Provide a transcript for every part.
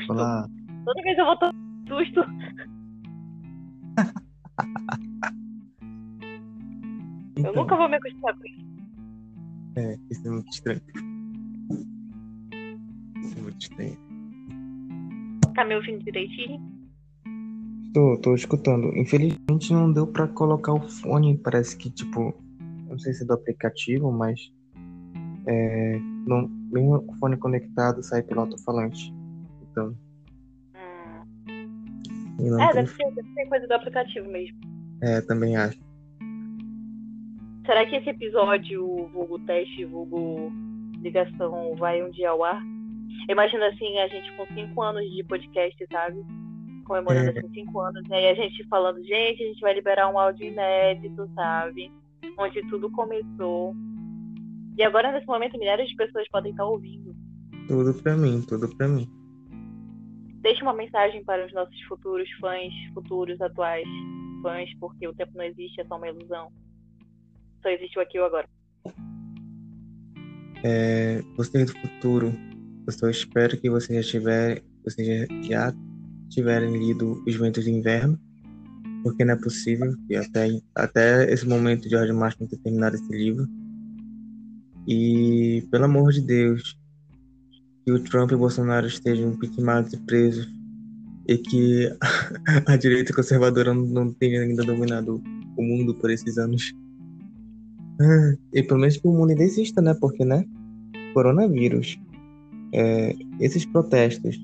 susto. Olá. Toda vez eu vou tomar susto. Eu Então, nunca vou me acostumar com isso. É, isso é muito estranho. Isso é muito estranho. Tá me ouvindo direitinho? Tô, tô escutando. Infelizmente não deu pra colocar o fone. Parece que, tipo, não sei se é do aplicativo, mas é, não, mesmo o fone conectado sai pelo alto-falante. Então, Hum. e É, tem- deve ser, deve ser coisa do aplicativo mesmo. é, também acho. Será que esse episódio, vulgo teste, vulgo ligação, vai um dia ao ar? Imagina assim, a gente com cinco anos de podcast, sabe? Comemorando É. esses cinco anos. E aí a gente falando, gente, a gente vai liberar um áudio inédito, sabe? Onde tudo começou. E agora, nesse momento, milhares de pessoas podem estar ouvindo. Tudo pra mim, tudo pra mim. Deixe uma mensagem para os nossos futuros fãs, futuros, atuais fãs, porque o tempo não existe, é só uma ilusão. Só existe o aqui e o agora. É, do futuro, eu só espero que vocês já tiverem, vocês já, tiverem lido Os Ventos de Inverno, porque não é possível que até, até esse momento George Martin ter terminado esse livro. E, pelo amor de Deus, que o Trump e o Bolsonaro estejam pitmados e presos e que a direita conservadora não, tenha ainda dominado o mundo por esses anos. Ah, E pelo menos que o mundo ainda exista, né? Porque, né? Coronavírus, é, esses protestos,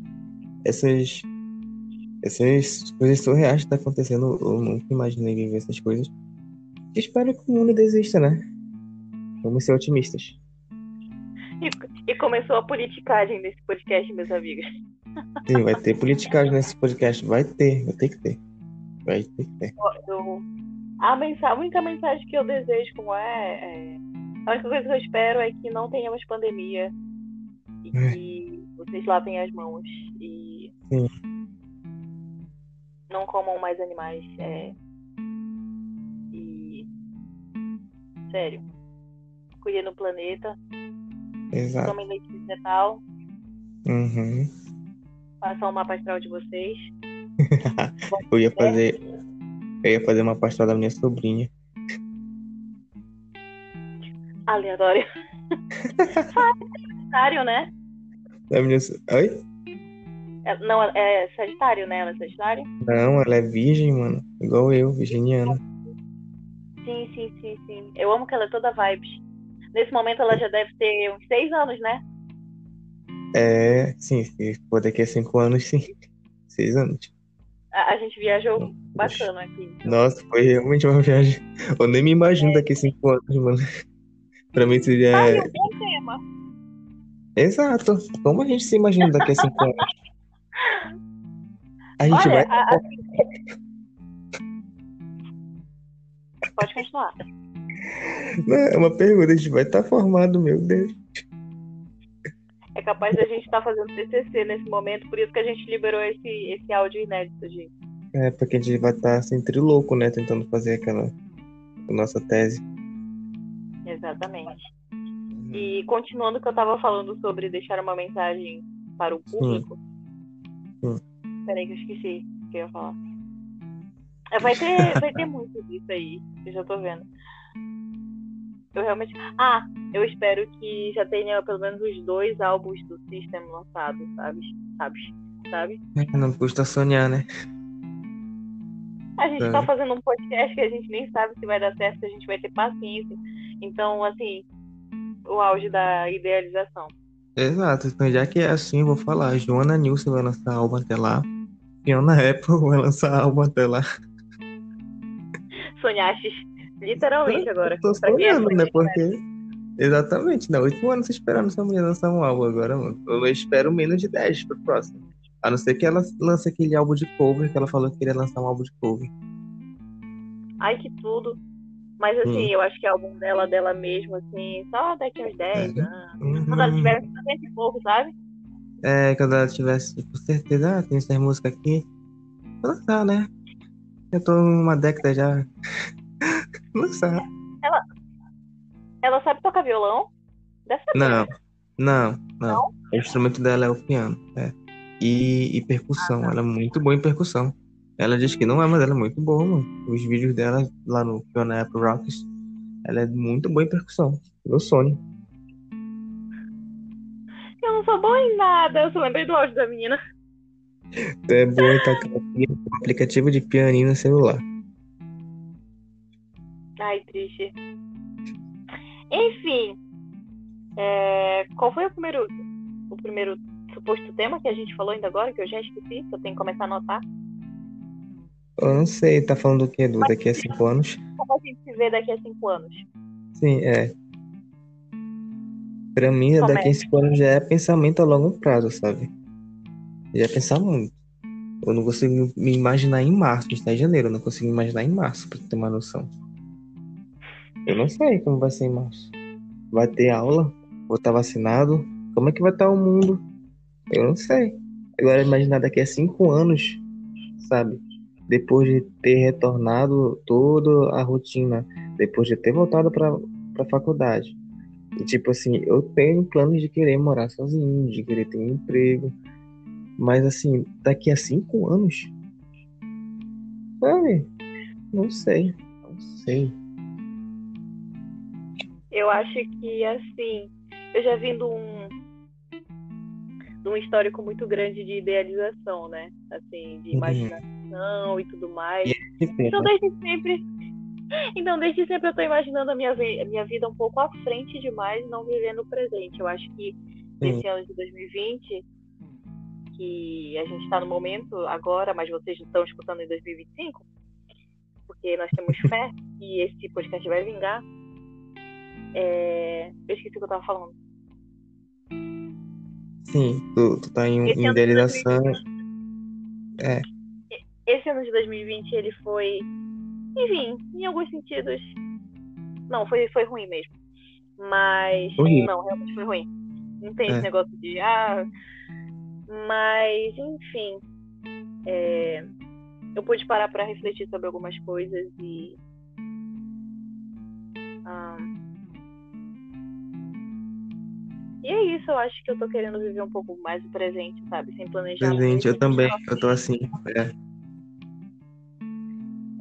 essas, essas coisas surreais que estão acontecendo, eu nunca imaginei viver essas coisas. Espero que o mundo ainda exista, né? Vamos ser otimistas. E, e começou a politicagem desse podcast, meus amigos. Sim, vai ter politicagem nesse podcast. Vai ter, vai ter que ter. Vai ter que ter. Eu- a, mensa- a única mensagem que eu desejo, como é, é- A única coisa que eu espero é que não tenhamos pandemia e que vocês lavem as mãos e Sim. não comam mais animais. é. E. Sério. Cuidem do planeta. Exato. Tomem leite vegetal. Uhum. Façam o mapa astral de vocês. Eu ia fazer. Eu ia fazer uma pastoral da minha sobrinha. Aleatório. Sagitário, né? Da minha... Oi? É- não, é Sagitário, né? Ela é Sagitário? Não, ela é virgem, mano. Igual eu, virginiana. Sim, sim, sim, sim. Eu amo que ela é toda vibes. Nesse momento ela já deve ter uns seis anos, né? É, sim, se for daqui a cinco anos, sim. Seis anos. A, a gente viajou bacana aqui. Nossa, foi realmente uma viagem. Eu nem me imagino daqui a cinco anos, mano. Pra mim seria. Um bom tema. Exato. Como a gente se imagina daqui a cinco anos? A gente Olha, vai. a- a- pode continuar. Não, é uma pergunta, a gente vai estar formado, meu Deus. É capaz da gente estar fazendo TCC nesse momento, por isso que a gente liberou esse, esse áudio inédito, gente. É, porque a gente vai estar assim, trilouco, né? Tentando fazer aquela. A nossa tese. Exatamente. E continuando o que eu tava falando sobre deixar uma mensagem para o público. Hum. Peraí que eu esqueci o que eu ia falar. É, vai, ter, vai ter muito disso aí, eu já tô vendo. Eu realmente. Ah, eu espero que já tenha pelo menos os dois álbuns do System lançados, sabe? Sabe? Sabe? Não custa sonhar, né? A gente É. tá fazendo um podcast que a gente nem sabe se vai dar certo, se a gente vai ter paciência. Então, assim, o auge da idealização. Exato. Então, já que é assim, eu vou falar. Joana Nilson vai lançar álbum até lá. Fiona Apple vai lançar álbum até lá. Sonhastes, literalmente agora. Tô é sonhando, né? Porque. Exatamente, né? Oito anos esperando essa mulher lançar um álbum agora, mano. Eu espero menos de 10 pro próximo. A não ser que ela lance aquele álbum de cover, que ela falou que queria lançar um álbum de cover. Ai, que tudo. Mas assim, Hum. eu acho que o álbum dela, dela mesmo, assim, só daqui uns 10 Uhum. anos. Quando ela tiver 50 e pouco, sabe? É, quando ela tivesse, tipo, certeza, ah, tem essas músicas aqui. Vou Lançar, né? Eu tô uma década já. Lançar. Ela sabe tocar violão? Não, né? não, não. O instrumento dela é o piano. É. e, e percussão. Ela é muito boa em percussão. Ela diz que não é, mas ela é muito boa, mano. Os vídeos dela lá no Fiona Apple Rocks, ela é muito boa em percussão. Meu sonho. Eu não sou boa em nada, eu só lembrei do áudio da menina. Tu é boa em tocar um aplicativo de pianinho no celular. Ai, triste. Enfim, é, qual foi o primeiro, o primeiro suposto tema que a gente falou ainda agora, que eu já esqueci, que eu tenho que começar a anotar? Eu não sei, tá falando do quê, Du? Daqui a cinco anos? Como a gente se vê daqui a cinco anos? Sim, é. Pra mim, Começa. daqui a cinco anos já é pensamento a longo prazo, sabe? Já é pensar muito. Eu não consigo me imaginar em março, a gente tá em janeiro, eu não consigo me imaginar em março, pra ter uma noção. Eu não sei como vai ser em março. Vai ter aula? Vou estar vacinado? Como é que vai estar o mundo? Eu não sei. Agora, imaginar daqui a cinco anos, sabe? Depois de ter retornado toda a rotina, depois de ter voltado para a faculdade. E, tipo assim, eu tenho planos de querer morar sozinho, de querer ter um emprego. Mas, assim, daqui a cinco anos, sabe? Não sei. Não sei. Eu acho que, assim, eu já vim de um, de um histórico muito grande de idealização, né? Assim, de Uhum. imaginação e tudo mais. Que pena. Então, desde sempre. Então, desde sempre eu tô imaginando a minha, a minha vida um pouco à frente demais, não vivendo o presente. Eu acho que nesse ano de 2020, que a gente está no momento agora, mas vocês estão escutando em 2025, porque nós temos fé que esse podcast vai vingar. É... Eu esqueci o que eu tava falando. Sim, tu, tu tá em, em idealização. 2020, É. Esse ano de 2020 ele foi, enfim, em alguns sentidos, não, foi, foi ruim mesmo. Mas Horrível. não, realmente foi ruim. Não tem É. esse negócio de ah, mas enfim, é, eu pude parar para refletir sobre algumas coisas e ah, e é isso, eu acho que eu tô querendo viver um pouco mais o presente, sabe? Sem planejar Presente, eu também. Eu tô assim. É.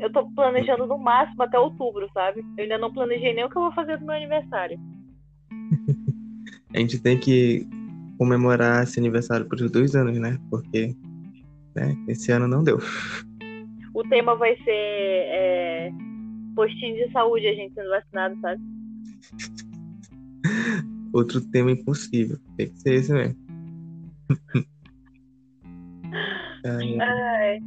Eu tô planejando no máximo até outubro, sabe? Eu ainda não planejei nem o que eu vou fazer no meu aniversário. A gente tem que comemorar esse aniversário por dois anos, né? Porque né, esse ano não deu. O tema vai ser é, postinho de saúde, a gente sendo vacinado, sabe? Outro tema impossível. Tem que ser esse mesmo. Ai,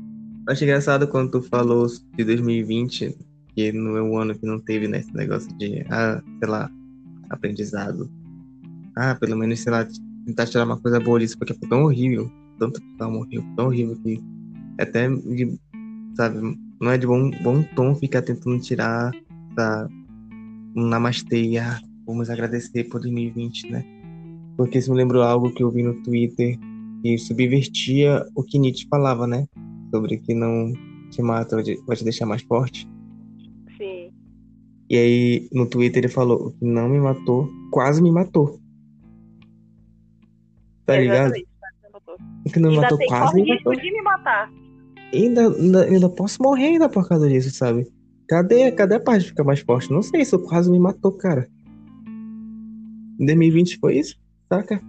Acho engraçado quando tu falou de 2020, que não é um ano que não teve né, esse negócio de, ah, sei lá, aprendizado. Ah, pelo menos, sei lá, tentar tirar uma coisa boa disso, porque foi tão horrível. Tanto pessoal morreu, tão horrível que até, de, sabe, não é de bom, bom tom ficar tentando tirar da, um namastê, ah, vamos agradecer por 2020, né? Porque isso me lembrou algo que eu vi no Twitter que subvertia o que Nietzsche falava, né? Sobre que não te mata, vai te- deixar mais forte. sim. E aí, no Twitter, ele falou: o que não me matou, quase me matou. Tá ligado? O que não me matou, quase me matou. de me matar. Ainda, ainda, ainda posso morrer ainda por causa disso, sabe? Cadê, cadê a parte de ficar mais forte? Não sei, isso quase me matou, cara. Em 2020 foi isso, saca?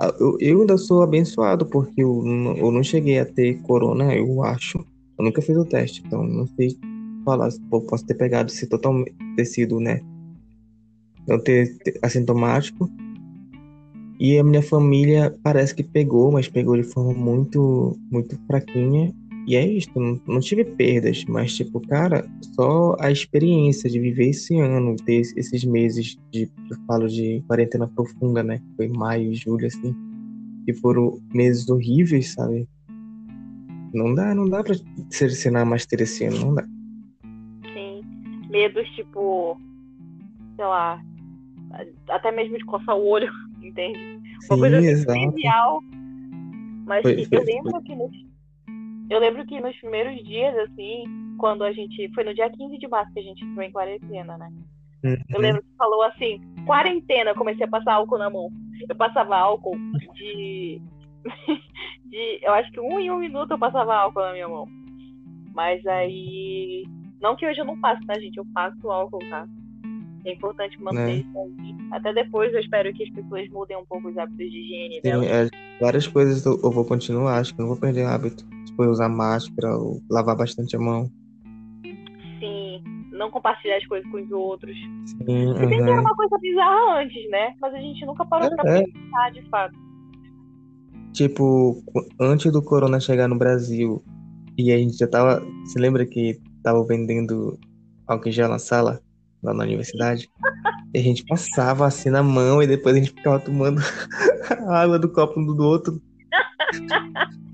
Ah, Eu, eu ainda sou abençoado, porque eu, não- eu não cheguei a ter corona, eu acho. Eu nunca fiz o teste, então não sei falar se posso ter pegado se totalmente ter sido, né? Não ter, ter assintomático. E a minha família parece que pegou, mas pegou de forma muito, muito fraquinha. E é isso, não, não tive perdas, mas, tipo, cara, só a experiência de viver esse ano, ter esses meses de, eu falo de quarentena profunda, né? Foi maio, julho, assim, que foram meses horríveis, sabe? Não dá, não dá pra selecionar mais ter esse ano, não dá. Sim. Medos tipo, sei lá, até mesmo de coçar o olho, entende? Uma Sim, coisa assim, exato. trivial. Mas Foi- que foi- eu lembro que nos, eu lembro que nos primeiros dias, assim, quando a gente. Foi no dia 15 de março que a gente entrou em quarentena, né? Eu Uhum. lembro que falou assim, quarentena, eu comecei a passar álcool na mão. Eu passava álcool de. de, eu acho que um em um minuto eu passava álcool na minha mão. Mas aí. Não que hoje eu não passo, tá, gente? Eu passo álcool, tá? É importante manter Né? isso aí. Até depois eu espero que as pessoas mudem um pouco os hábitos de higiene Sim, delas. é, várias coisas eu, eu vou continuar, acho que não vou perder hábito. Tipo, usar máscara, ou lavar bastante a mão. Sim, não compartilhar as coisas com os outros. Sim, Se bem que era uma coisa bizarra antes, né? Mas a gente nunca parou pra É, é. pensar de fato. Tipo, antes do corona chegar no Brasil, e a gente já tava. Você lembra que tava vendendo álcool em gel na sala, lá na universidade? E a gente passava assim na mão e depois a gente ficava tomando a água do copo um do outro.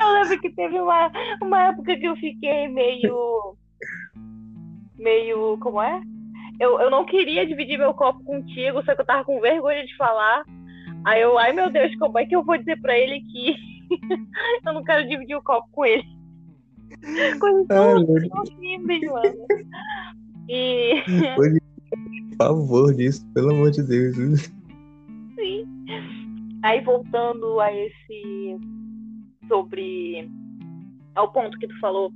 Eu lembro que teve uma, uma época que eu fiquei meio. meio. como é? Eu, eu não queria dividir meu copo contigo, só que eu tava com vergonha de falar. Aí eu, ai meu Deus, como é que eu vou dizer pra ele que eu não quero dividir o copo com ele? Coisas Ai, tão simples, mano. E. de pavor disso, pelo amor de Deus. Sim. Aí voltando a esse sobre ao ponto que tu falou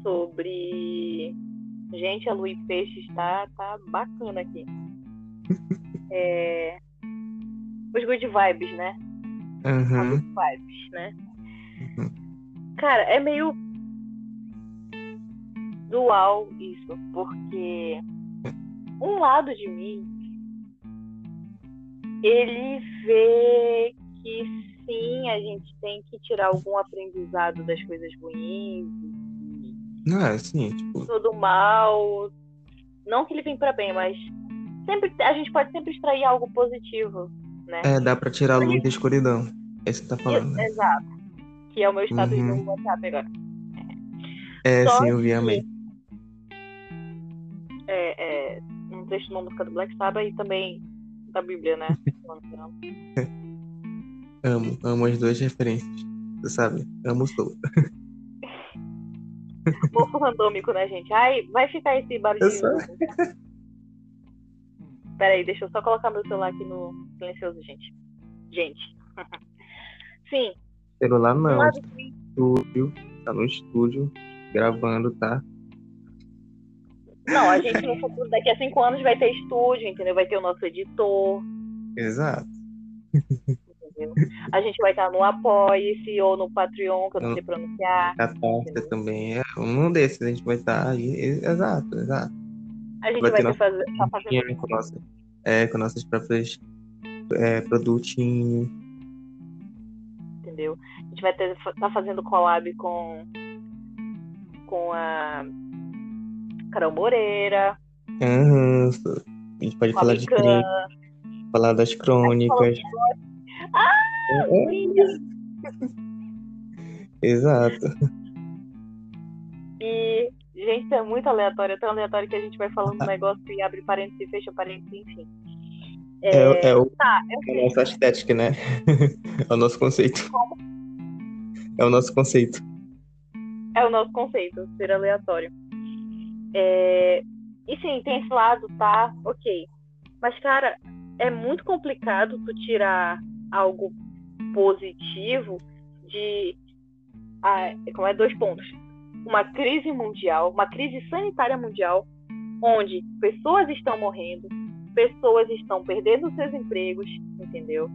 sobre gente, a Luiz Peixes tá tá bacana aqui. É... Os good vibes, né? Uhum. good vibes, né? Uhum. Cara, é meio dual isso, porque um lado de mim ele vê que sim, a gente tem que tirar algum aprendizado das coisas ruins, Não, é assim, tipo, todo mal. Não que ele vem pra bem, mas sempre a gente pode sempre extrair algo positivo, né? é, dá pra tirar a luz da escuridão. É isso que tá falando, né? Exato. Que é o meu status Uhum. no WhatsApp agora. É, Só sim, eu vi, amei. É, é um trecho de uma música do Black Sabbath e também da Bíblia, né? Amo, amo as duas referências. Você sabe? Amo o Soul. Mofo randômico, né, gente? Ai, vai ficar esse barulho. Eu sei. Peraí, deixa eu só colocar meu celular aqui no silencioso, gente. Gente. Sim, Celular não, estúdio, tá no estúdio, gravando, tá? Não, a gente no futuro, daqui a cinco anos, vai ter estúdio, entendeu? Vai ter o nosso editor, Exato. entendeu? A gente vai estar no Apoia-se ou no Patreon, que eu não sei pronunciar. Catarse também é um desses, a gente vai estar aí. Exato, exato. A gente Vai vai ter fazer, tá fazendo. com, nossa, é, com nossas próprias é, produtinhos. entendeu? A gente vai ter, tá fazendo collab com com a Carol Moreira, Aham, a gente pode falar de crime, falar das crônicas. É, exato. E, gente, é muito aleatório, é tão aleatório que a gente vai falando um negócio e abre parênteses e fecha parênteses, enfim. É, é, o, Tá, é a sei. nossa estética, né? É o nosso conceito. É o nosso conceito. É o nosso conceito, ser aleatório. É, E sim, tem esse lado, tá? Ok. Mas, cara, é muito complicado tu tirar algo positivo de. Ah, como é? Dois pontos. Uma crise mundial, uma crise sanitária mundial, onde pessoas estão morrendo, pessoas estão perdendo seus empregos, entendeu?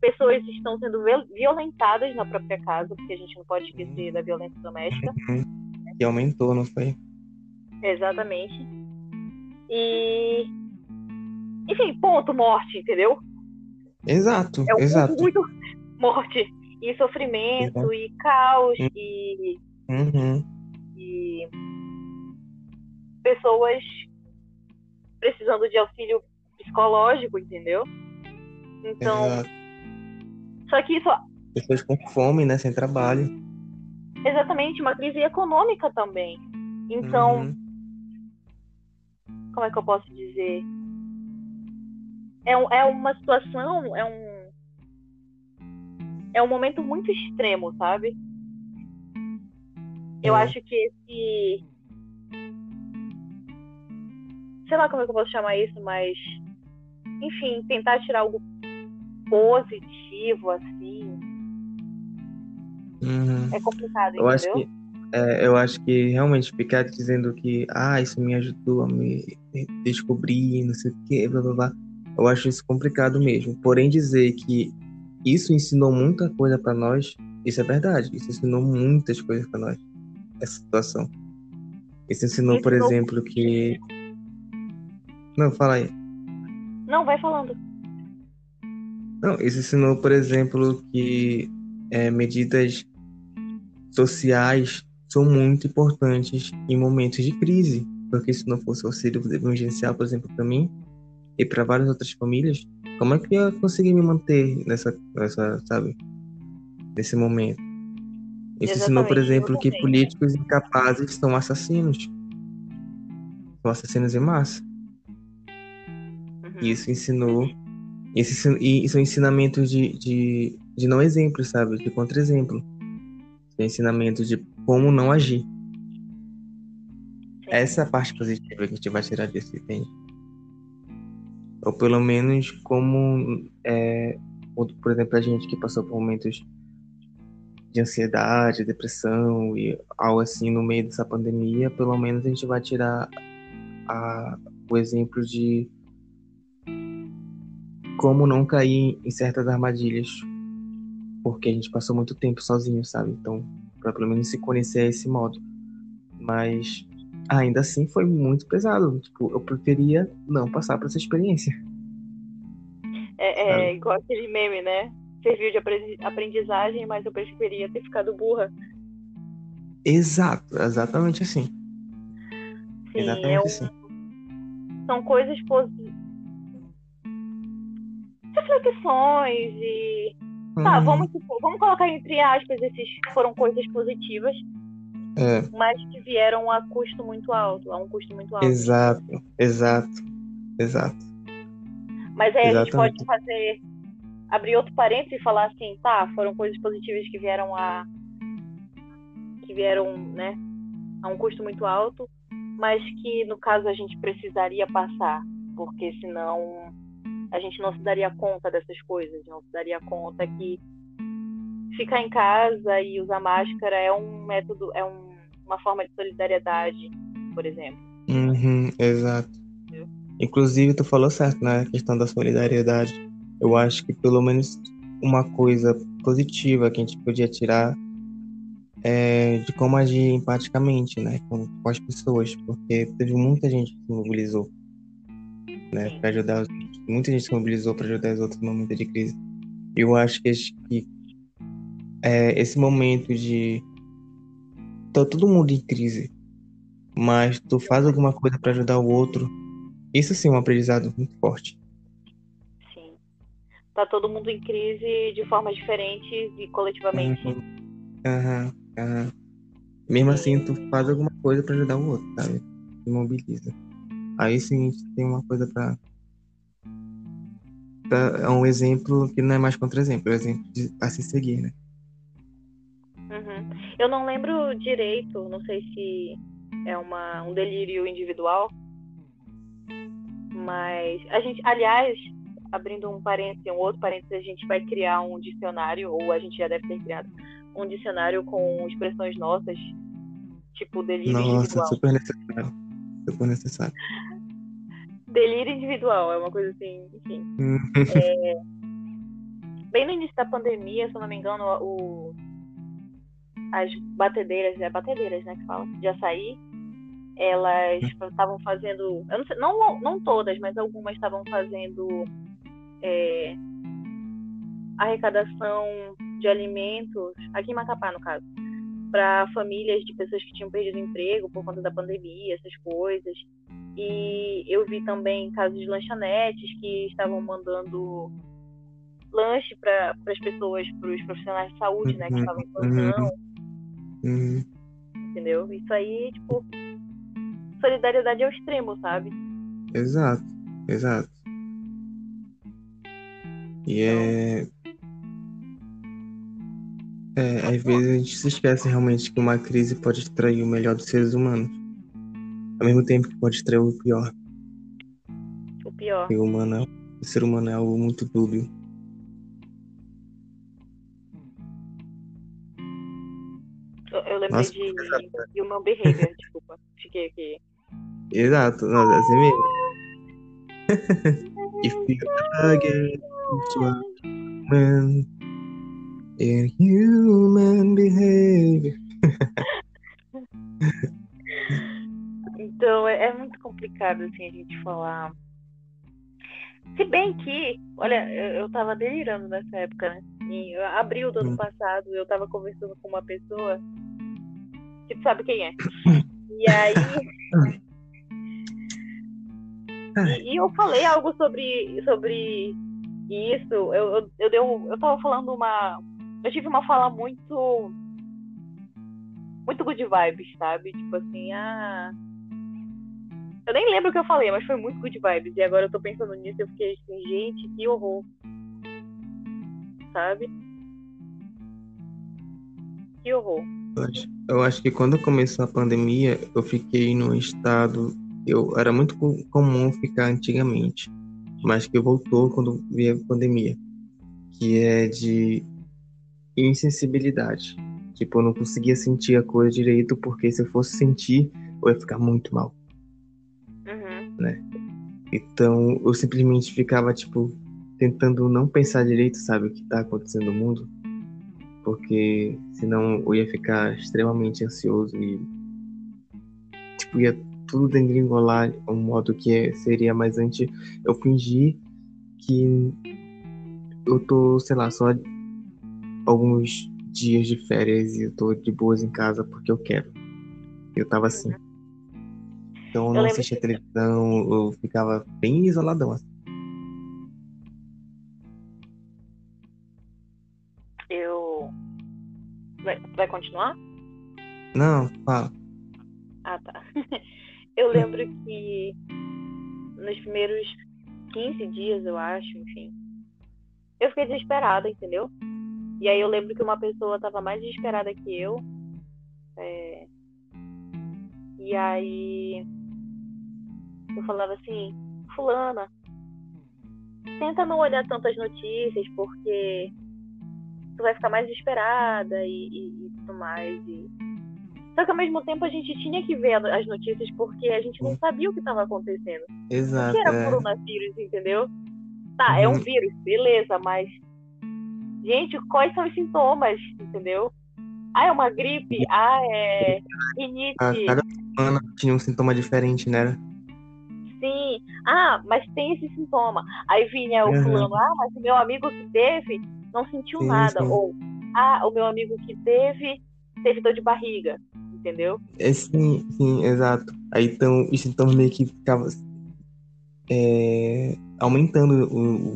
Pessoas estão sendo viol- violentadas na própria casa, porque a gente não pode esquecer da violência doméstica. E aumentou, não foi? Exatamente. E. Enfim, ponto, morte, entendeu? Exato, É um exato. ponto muito morte. E sofrimento, e caos, e, Uhum. e pessoas precisando de auxílio psicológico, entendeu? Então, Exato. só que isso Pessoas com fome, né? Sem trabalho. exatamente uma crise econômica também. Então, Uhum. como é que eu posso dizer? É, é uma situação, é um. É um momento muito extremo, sabe? Eu É. acho que esse. Sei lá como é que eu posso chamar isso, mas. Enfim, tentar tirar algo positivo, assim. Uhum. É complicado, Eu acho que é, eu acho que realmente ficar dizendo que ah, isso me ajudou a me descobrir, não sei o que, blá blá blá. Eu acho isso complicado mesmo. Porém, dizer que isso ensinou muita coisa pra nós, isso é verdade. Isso ensinou muitas coisas pra nós, essa situação. Isso ensinou, por Ensinou- exemplo, que. Não, fala aí. Não, vai falando. Não, isso ensinou, por exemplo, que é, medidas sociais são muito importantes em momentos de crise, porque se não fosse o auxílio emergencial, por exemplo, para mim e para várias outras famílias, como é que eu ia conseguir me manter nessa, nessa sabe, nesse momento? Isso ensinou, por Exatamente, exemplo, que exatamente. políticos incapazes são assassinos, são assassinos em massa. Uhum. Isso ensinou. Ensin- e são ensinamentos de, de, de não exemplo, sabe? De contra-exemplo. São ensinamentos de como não agir. Sim. Essa é a parte positiva que a gente vai tirar disso, entende? Ou pelo menos como, é, por exemplo, a gente que passou por momentos de ansiedade, depressão e algo assim no meio dessa pandemia, pelo menos a gente vai tirar a- o exemplo de como não cair em certas armadilhas, porque a gente passou muito tempo sozinho, sabe? Então, para pelo menos se conhecer a esse modo. Mas ainda assim foi muito pesado. Tipo, eu preferia não passar por essa experiência. É, é igual aquele meme, né? Serviu de apre- aprendizagem, mas eu preferia ter ficado burra. Exato, exatamente assim. Sim, exatamente é um- assim. são coisas positivas. Reflexões e. Tá, Uhum. vamos, supor- vamos colocar entre aspas, esses foram coisas positivas, É, mas que vieram a custo muito alto, a um custo muito alto. exato, exato, exato. Mas aí a gente Exatamente. pode fazer. abrir outro parênteses e falar assim, tá, foram coisas positivas que vieram a. que vieram, né, a um custo muito alto, mas que no caso a gente precisaria passar, porque senão a gente não se daria conta dessas coisas, não se daria conta que ficar em casa e usar máscara é um método, é um- uma forma de solidariedade, por exemplo. Uhum, exato. Inclusive, tu falou certo na questão da solidariedade. Eu acho que pelo menos uma coisa positiva que a gente podia tirar é de como agir empaticamente, né, com, com as pessoas, porque teve muita gente que se mobilizou, né, para ajudar, os, muita gente se mobilizou para ajudar os outros no momento de crise. Eu acho que, que é, esse momento de tá todo mundo em crise, mas tu faz alguma coisa para ajudar o outro, isso sim é um aprendizado muito forte. Sim. Tá todo mundo em crise de formas diferentes e coletivamente. Aham, aham. Mesmo assim, tu faz alguma coisa pra ajudar o outro, sabe? Se mobiliza. Aí sim a gente tem uma coisa pra. pra- É um exemplo que não é mais contra-exemplo, é um exemplo de, a se seguir, né? Uhum. Eu não lembro direito, não sei se é uma, um delírio individual, mas a gente, aliás, abrindo um parênteses, um outro parênteses, a gente vai criar um dicionário, ou a gente já deve ter criado, um dicionário com expressões nossas, tipo delírio Nossa, individual. super necessário. Super necessário. Delírio individual, é uma coisa assim, enfim. Bem no início da pandemia, se eu não me engano, o, as batedeiras, é batedeiras, né, que fala, de açaí, elas estavam fazendo, eu não, sei, não, não todas, mas algumas estavam fazendo é, arrecadação de alimentos, aqui em Macapá, no caso, para famílias de pessoas que tinham perdido emprego por conta da pandemia, essas coisas. E eu vi também casos de lanchonetes que estavam mandando lanche para as pessoas, para os profissionais de saúde, né, que Uhum, estavam em plantão, Uhum. entendeu? Isso aí, tipo, solidariedade ao extremo, sabe? Exato, exato. E é. É, às vezes a gente se esquece realmente que uma crise pode extrair o melhor dos seres humanos. Ao mesmo tempo que pode extrair o pior. O pior. E o, humano é- o ser humano é algo muito dúbio. Nossa, de exato. Human Behavior, desculpa. Fiquei aqui. Exato, não, é assim mesmo. If you again to a man in human behavior. Então é, é muito complicado assim a gente falar. Se bem que, olha, eu, eu tava delirando nessa época, né? Em abril do ano Hum. passado, eu tava conversando com uma pessoa que tu sabe quem é. E aí. E, e eu falei algo sobre, sobre isso. Eu, eu, eu, dei eu tava falando uma. Eu tive uma fala muito. Muito good vibes, sabe? Tipo assim, ah. Eu nem lembro o que eu falei, mas foi muito good vibes. E agora eu tô pensando nisso e eu fiquei assim, gente, que horror. Sabe? Que horror. Eu acho, eu acho que quando começou a pandemia, eu fiquei num estado. Eu era muito co- comum ficar antigamente, mas que voltou quando veio a pandemia, que é de insensibilidade. Tipo, eu não conseguia sentir a coisa direito, porque se eu fosse sentir, eu ia ficar muito mal. Uhum. Então, eu simplesmente ficava, tipo, tentando não pensar direito, sabe, o que tá acontecendo no mundo. Porque senão eu ia ficar extremamente ansioso e, tipo, ia tudo degringolar um modo que é- seria mais antes eu fingir que eu tô, sei lá, só alguns dias de férias e eu tô de boas em casa porque eu quero. Eu tava assim. Então eu não assistia televisão, eu ficava bem isoladão. assim. Eu. Vai, vai continuar? Não, fala. Ah, tá. Eu lembro que nos primeiros 15 dias, eu acho, enfim, eu fiquei desesperada, entendeu? E aí eu lembro que uma pessoa tava mais desesperada que eu. é, E aí eu falava assim, fulana, tenta não olhar tantas notícias, porque tu vai ficar mais desesperada e, e, e tudo mais. E... Só que ao mesmo tempo a gente tinha que ver as notícias porque a gente não sabia o que estava acontecendo. O Exato. que era é. coronavírus, entendeu? Tá, é um Uhum. vírus, beleza, mas. Gente, quais são os sintomas, entendeu? Ah, é uma gripe? Ah, é rinite? A cada semana tinha um sintoma diferente, né? Sim. Ah, mas tem esse sintoma. Aí vinha o Uhum. fulano, ah, mas o meu amigo que teve não sentiu Sim, nada. sim. Ou, ah, o meu amigo que teve, teve dor de barriga, entendeu? É, sim, sim, exato. Aí então os sintomas meio que ficavam é, aumentando o,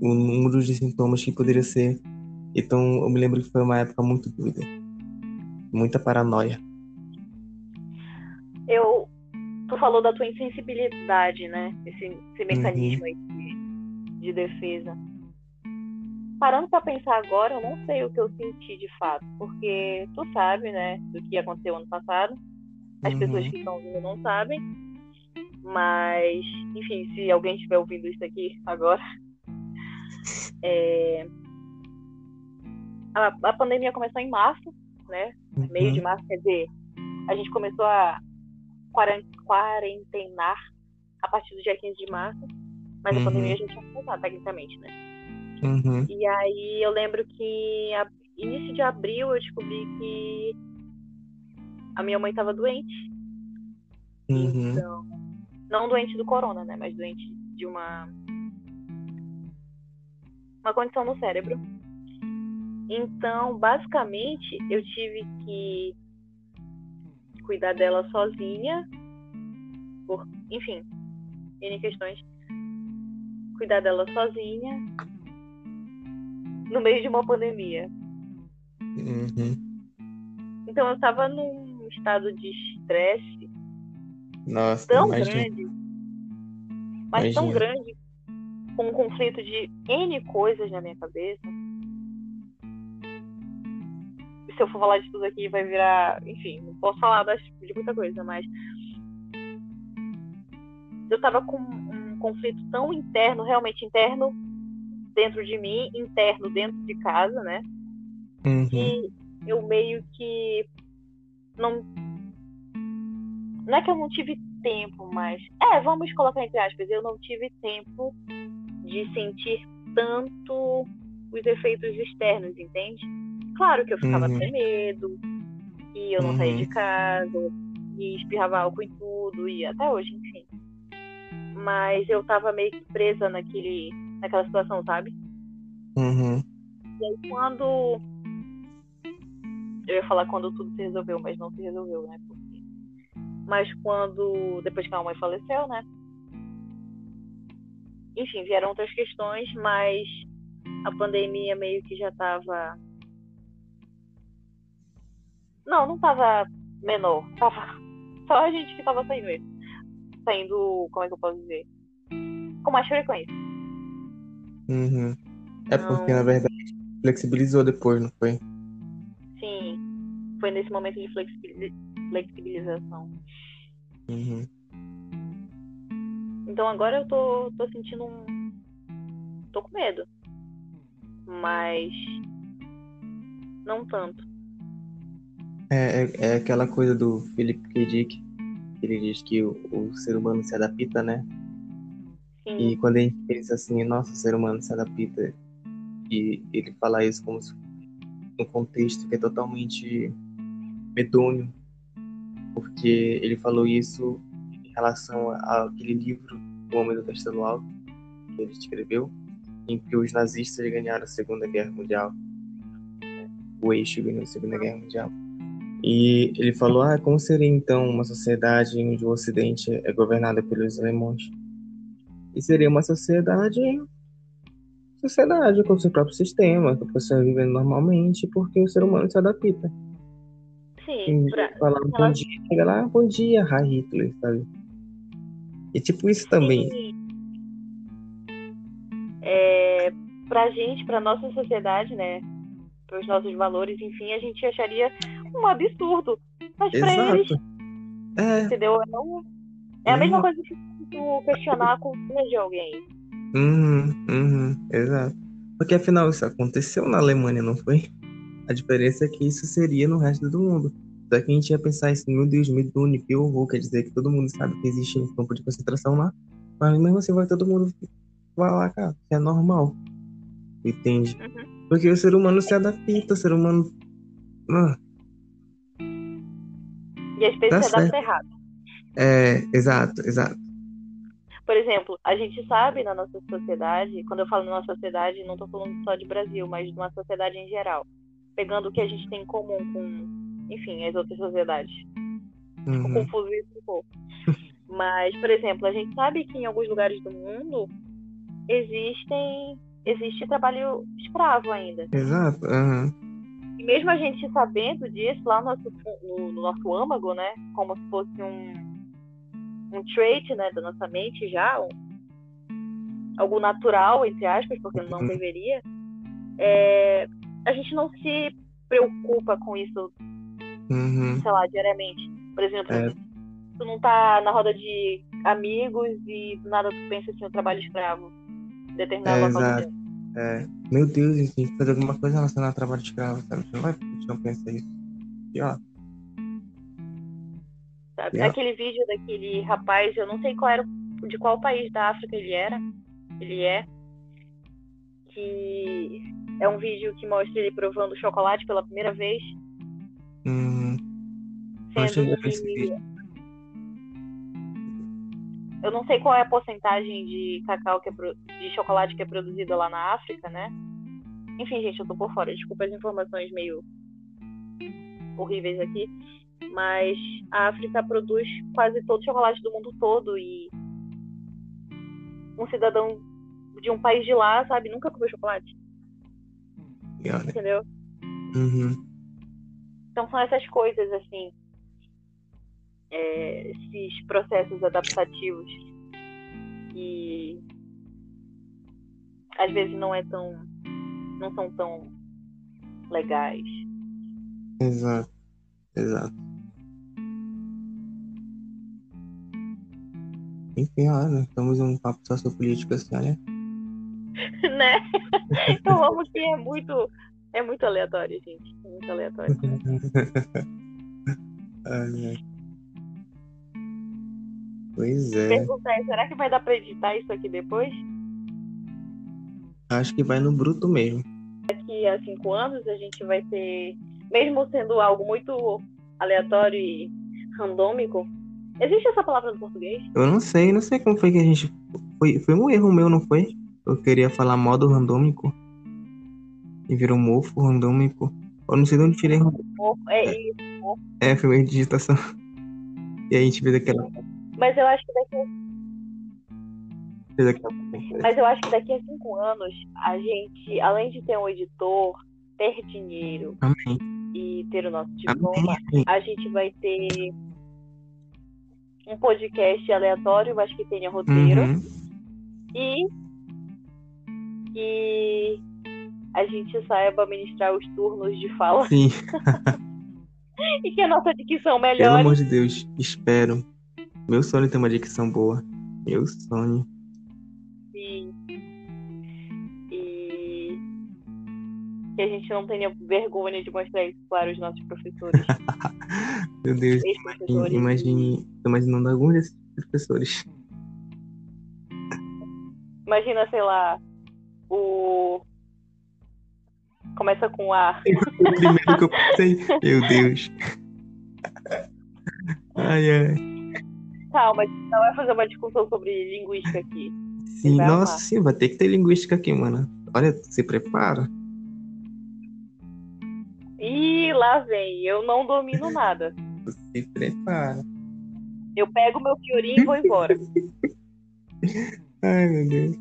o, número de sintomas que poderia ser. Então eu me lembro que foi uma época muito doida. Muita paranoia. Eu. Tu falou da tua insensibilidade, né? Esse, esse mecanismo aí de, de defesa. Parando pra pensar agora, eu não sei o que eu senti de fato, porque tu sabe, né, do que aconteceu ano passado. As Uhum. pessoas que estão ouvindo não sabem. Mas, enfim, se alguém estiver ouvindo isso aqui agora. é, A, a pandemia começou em março, né? Meio de Uhum. março, quer dizer, a gente começou a quaren- quarentenar a partir do dia 15 de março. Mas a Uhum. pandemia já tinha começado, tecnicamente, né? Uhum. E aí eu lembro que a início de abril eu descobri que a minha mãe estava doente. Uhum. Então, não doente do corona, né? Mas doente de uma uma condição no cérebro. Então, basicamente, eu tive que cuidar dela sozinha, por, enfim, N questões. Cuidar dela sozinha no meio de uma pandemia. Uhum. Então eu tava num estado de estresse Nossa, tão imagina. grande, mas tão Imagina. grande, com um conflito de N coisas na minha cabeça. Se eu for falar de tudo aqui, vai virar. Enfim, não posso falar das- de muita coisa, mas. Eu tava com um conflito tão interno, realmente interno, dentro de mim, interno dentro de casa, né? Uhum. que eu meio que não. Não é que eu não tive tempo, mas. É, vamos colocar entre aspas, eu não tive tempo de sentir tanto os efeitos externos, entende? Claro que eu ficava Uhum. com medo, e eu não saía Uhum. de casa, e espirrava álcool em tudo, e até hoje, enfim. Mas eu tava meio que presa naquele, naquela situação, sabe? Uhum. E aí quando. Eu ia falar quando tudo se resolveu, mas não se resolveu, né? Porque... Mas quando. Depois que a mãe faleceu, né? Enfim, vieram outras questões, mas a pandemia meio que já tava. Não, não tava menor. Tava. Só a gente que tava saindo mesmo. Saindo, como é que eu posso dizer? Com mais frequência. Uhum. É porque, Não. na verdade, flexibilizou depois, não foi? Sim. Foi nesse momento de flexibili- flexibilização. Uhum. Então agora eu tô, tô sentindo um. tô com medo. Mas. Não tanto. É, é, é aquela coisa do Philip K. Dick, que ele diz que o, o ser humano se adapta, né? Sim. E quando a gente pensa assim, nossa, o ser humano se adapta, e ele fala isso como se num contexto que é totalmente medonho, porque ele falou isso em relação àquele livro, O Homem do Castelo Alto, que ele escreveu, em que os nazistas ganharam a Segunda Guerra Mundial. O eixo ganhou a Segunda Guerra Mundial. E ele falou, ah, como seria então uma sociedade onde o Ocidente é governada pelos alemães? E seria uma sociedade sociedade com seu próprio sistema, que a pessoa vive normalmente, porque o ser humano se adapta. Sim. Pra... falar bom dia, chega lá, bom dia, Hi Hitler, sabe? E tipo isso também. Sim. É, pra gente, pra nossa sociedade, né? Para os nossos valores, enfim, a gente acharia um absurdo. Mas pra eles, Exato. É, entendeu? É, um- é a Uhum. mesma coisa que tu questionar a cultura de alguém. uhum, uhum, exato. Porque afinal isso aconteceu na Alemanha, não foi? A diferença é que isso seria no resto do mundo. Só que a gente ia pensar assim, meu Deus, medonho, que horror, quer dizer que todo mundo sabe que existe um campo de concentração lá, mas mesmo assim vai todo mundo vai lá, cara, que é normal. Entende? Uhum. Porque o ser humano se adapta, o ser humano. Ah, E a espécie Tá se adapta errado. é, exato, exato. Por exemplo, a gente sabe na nossa sociedade, quando eu falo na nossa sociedade, não estou falando só de Brasil, mas de uma sociedade em geral. Pegando o que a gente tem em comum com, enfim, as outras sociedades. Ficou Uhum, confuso isso um pouco. Mas, por exemplo, a gente sabe que em alguns lugares do mundo existem existe trabalho escravo ainda. exato. aham. E mesmo a gente sabendo disso, lá no nosso, no, no nosso âmago, né? Como se fosse um, um trait né, da nossa mente já, um- algo natural, entre aspas, porque não Uhum. deveria, é, a gente não se preocupa com isso, Uhum, sei lá, diariamente. Por exemplo, É. tu não tá na roda de amigos e do nada tu pensa assim, no trabalho escravo. Determinado É, exato. é. Meu Deus, a gente tem que fazer alguma coisa relacionada ao trabalho escravo, sabe? Você não vai, a gente não pensa isso. E ó, sabe? Yeah. Aquele vídeo daquele rapaz, eu não sei qual era, de qual país da África ele era, ele é, que é um vídeo que mostra ele provando chocolate pela primeira vez, cheguei sendo esse que eu não sei qual é a porcentagem de cacau que é pro- de chocolate que é produzida lá na África, né? Enfim, gente, eu tô por fora. Desculpa as informações meio horríveis aqui. Mas a África produz quase todo o chocolate do mundo todo e um cidadão de um país de lá, sabe, nunca comeu chocolate, olha, entendeu? uhum, Então são essas coisas assim, é, esses processos adaptativos que às vezes não é tão, não são tão legais. exato, exato. Enfim, olha, estamos em um papo sociopolítico assim, olha. né? Eu amo que é muito, é muito aleatório, gente. É muito aleatório. Ai, ai. Pois é. É, será que vai dar pra editar isso aqui depois? Acho que vai no bruto mesmo. Daqui a cinco anos a gente vai ter, mesmo sendo algo muito aleatório e randômico, existe essa palavra no português? Eu não sei, não sei como foi que a gente. Foi, foi um erro meu, não foi? Eu queria falar modo randômico. E virou mofo randômico. Eu não sei de onde tirei. É isso. É, foi meio de digitação. E aí a gente fez aquela. Mas eu acho que daqui. Mas eu acho que daqui a cinco anos, a gente, além de ter um editor, ter dinheiro Amém. e ter o nosso diploma, Amém. a gente vai ter um podcast aleatório, mas que tenha roteiro. Uhum. E que a gente saiba ministrar os turnos de fala Sim, e que a nossa dicção pelo melhore. amor de Deus, espero. Meu sonho é ter uma dicção boa. Meu sonho. E, que a gente não tenha vergonha de mostrar isso para os nossos professores, Meu Deus, ex-professores. imagine, tô imaginando alguns desses professores. Imagina, sei lá, o. Começa com A. O primeiro que eu pensei, meu Deus. Ai, ai. Calma, a gente não vai fazer uma discussão sobre linguística aqui. Sim, nossa, amar. sim, vai ter que ter linguística aqui, mano. Olha, se prepara. Lá vem, eu não domino nada. Se prepara. Eu pego meu fiorinho e vou embora. Ai, meu Deus.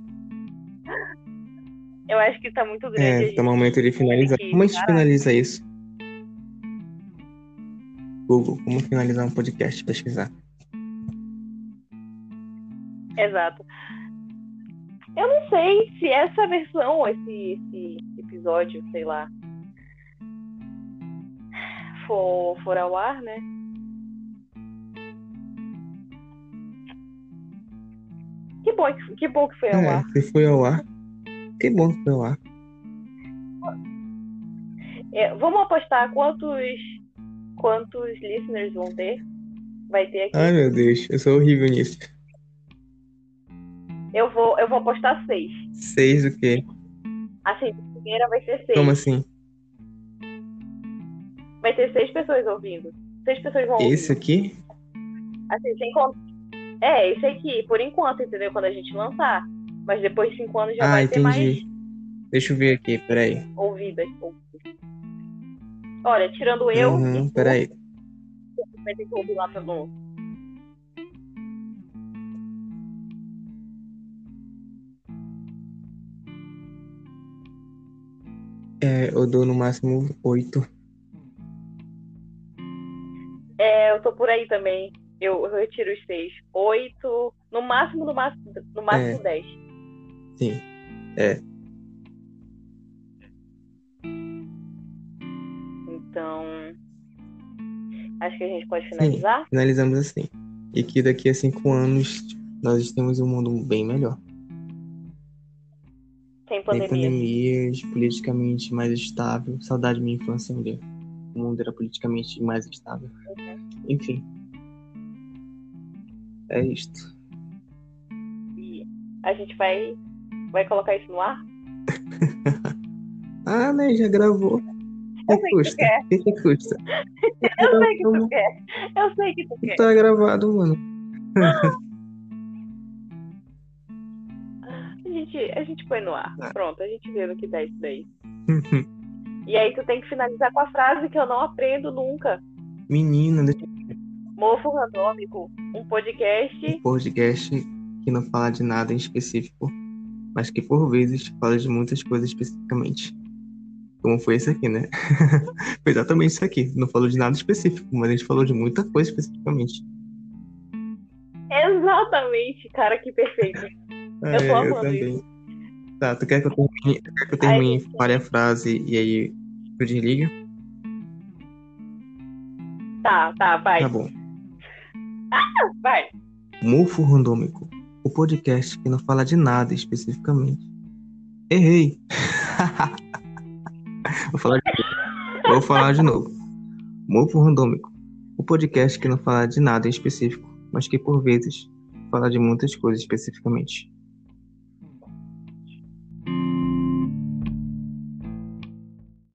Eu acho que tá muito grande. É, tá no momento de finalizar. Como a gente finaliza isso? Google, como finalizar um podcast? Pesquisar. Exato. Eu não sei se essa versão, esse, esse episódio, sei lá, for, for ao ar, né? Que bom, que- que bom que foi ao É, ar. se foi ao ar. Que bom que foi ao ar. É, vamos apostar quantos, quantos listeners vão ter? Vai ter aqui. Ai, meu Deus, eu sou horrível nisso. Eu, vou, eu vou apostar seis. Seis o quê? Assim, a primeira vai ser seis. Como assim? Vai ter seis pessoas ouvindo. Seis pessoas vão ouvir. Esse aqui? Assim, sem conta. É, esse aqui, por enquanto, entendeu? Quando a gente lançar. Mas depois de cinco anos já Ah, vai ter mais entendi. Deixa eu ver aqui, peraí. ouvidas. Olha, tirando eu, Uhum, peraí. vai ter que ouvir lá pelo. É, eu dou no máximo oito. Eu tô por aí também. Eu, eu retiro os seis. Oito. No máximo, no máximo, no máximo É. dez. Sim. É. Então. Acho que a gente pode finalizar. Finalizamos assim. E que daqui a cinco anos nós temos um mundo bem melhor. Sem Sem pandemia. pandemias, politicamente mais estável. Saudade da minha infância, mulher. O mundo era politicamente mais estável. Enfim. É isto. E a gente vai, vai colocar isso no ar? Ah, né? Já gravou. Eu que custa? O que, que custa? Eu sei que tu quer. Eu sei que tu quer. Tá gravado, mano. A gente, a gente põe no ar. Ah. Pronto, a gente vê no que dá isso daí. E aí tu tem que finalizar com a frase que eu não aprendo nunca. Menina, deixa Mofo Randômico, um podcast. um podcast que não fala de nada em específico, mas que por vezes fala de muitas coisas especificamente. Como foi esse aqui, né? foi exatamente isso aqui. Não falou de nada específico, mas a gente falou de muita coisa especificamente. Exatamente, cara, que perfeito. É, tô amando também. Tá, tu quer que eu termine, tu quer que eu termine gente. fale a frase e aí eu desliga? Tá, tá, vai. Tá bom. Vai. Mofo Randômico, o podcast que não fala de nada especificamente. Errei! Vou falar de novo. Vou falar de novo. Mofo Randômico, O podcast que não fala de nada em específico, mas que por vezes fala de muitas coisas especificamente.